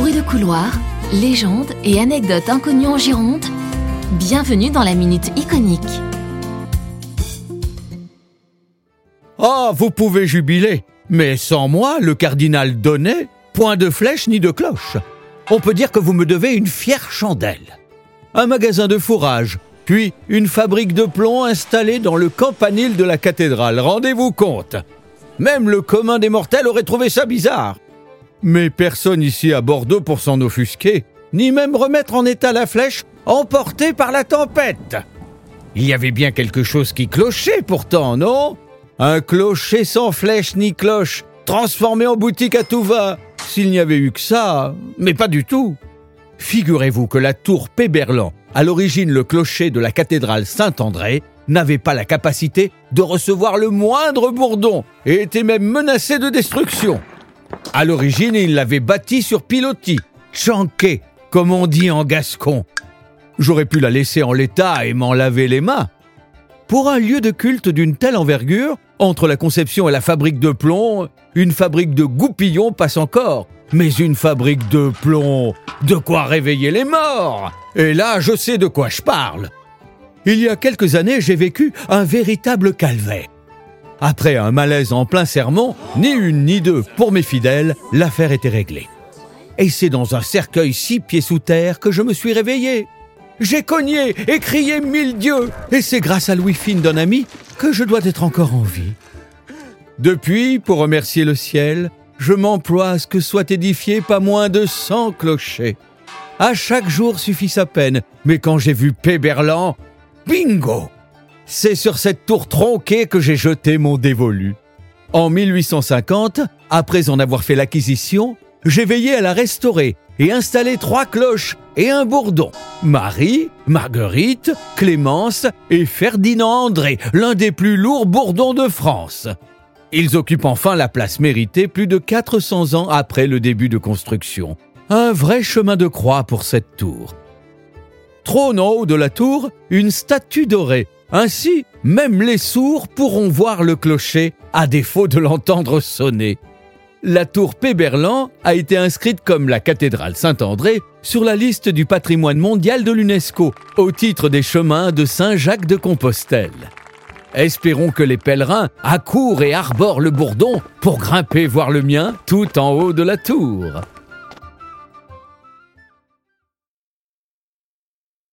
Bruit de couloir, légendes et anecdotes inconnues en Gironde. Bienvenue dans la Minute Iconique. Ah, vous pouvez jubiler, mais sans moi, le cardinal Donnet, point de flèche ni de cloche. On peut dire que vous me devez une fière chandelle. Un magasin de fourrage, puis une fabrique de plomb installée dans le campanile de la cathédrale. Rendez-vous compte. Même le commun des mortels aurait trouvé ça bizarre. Mais personne ici à Bordeaux pour s'en offusquer, ni même remettre en état la flèche emportée par la tempête. Il y avait bien quelque chose qui clochait pourtant, non? Un clocher sans flèche ni cloche, transformé en boutique à tout va. S'il n'y avait eu que ça, mais pas du tout. Figurez-vous que la tour Péberlan, à l'origine le clocher de la cathédrale Saint-André, n'avait pas la capacité de recevoir le moindre bourdon et était même menacé de destruction. À l'origine, il l'avait bâti sur pilotis, chanqué, comme on dit en gascon. J'aurais pu la laisser en l'état et m'en laver les mains. Pour un lieu de culte d'une telle envergure, entre la conception et la fabrique de plomb, une fabrique de goupillons passe encore. Mais une fabrique de plomb, de quoi réveiller les morts Et là, je sais de quoi je parle. Il y a quelques années, j'ai vécu un véritable calvaire. Après un malaise en plein sermon, ni une ni deux pour mes fidèles, l'affaire était réglée. Et c'est dans un cercueil six pieds sous terre que je me suis réveillé. J'ai cogné et crié mille dieux, et c'est grâce à Louis Fine d'un ami que je dois être encore en vie. Depuis, pour remercier le ciel, je m'emploie à ce que soit édifié pas moins de cent clochers. À chaque jour suffit sa peine, mais quand j'ai vu Péberlan, bingo c'est sur cette tour tronquée que j'ai jeté mon dévolu. En 1850, après en avoir fait l'acquisition, j'ai veillé à la restaurer et installer trois cloches et un bourdon. Marie, Marguerite, Clémence et Ferdinand André, l'un des plus lourds bourdons de France. Ils occupent enfin la place méritée plus de 400 ans après le début de construction. Un vrai chemin de croix pour cette tour. Trône en haut de la tour, une statue dorée ainsi, même les sourds pourront voir le clocher, à défaut de l'entendre sonner. La tour Péberlan a été inscrite comme la cathédrale Saint-André sur la liste du patrimoine mondial de l'UNESCO, au titre des chemins de Saint-Jacques de Compostelle. Espérons que les pèlerins accourent et arborent le bourdon pour grimper voir le mien tout en haut de la tour.